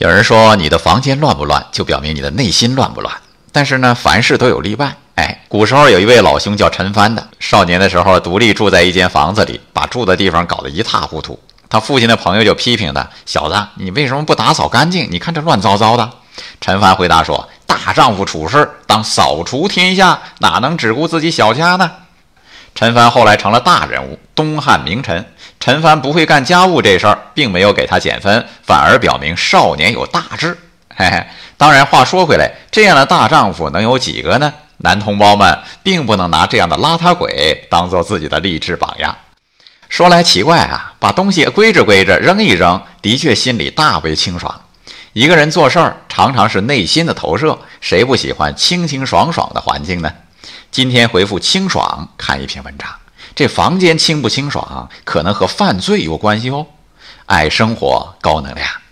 有人说你的房间乱不乱，就表明你的内心乱不乱。但是呢，凡事都有例外。哎，古时候有一位老兄叫陈蕃的，少年的时候独立住在一间房子里，把住的地方搞得一塌糊涂。他父亲的朋友就批评他：“小子，你为什么不打扫干净？你看这乱糟糟的。”陈蕃回答说：“大丈夫处事当扫除天下，哪能只顾自己小家呢？”陈蕃后来成了大人物，东汉名臣。陈帆不会干家务这事儿，并没有给他减分，反而表明少年有大志。嘿嘿，当然，话说回来，这样的大丈夫能有几个呢？男同胞们并不能拿这样的邋遢鬼当做自己的励志榜样。说来奇怪啊，把东西归着归着扔一扔，的确心里大为清爽。一个人做事儿常常是内心的投射，谁不喜欢清清爽爽的环境呢？今天回复清爽，看一篇文章。这房间清不清爽，可能和犯罪有关系哦。爱生活，高能量。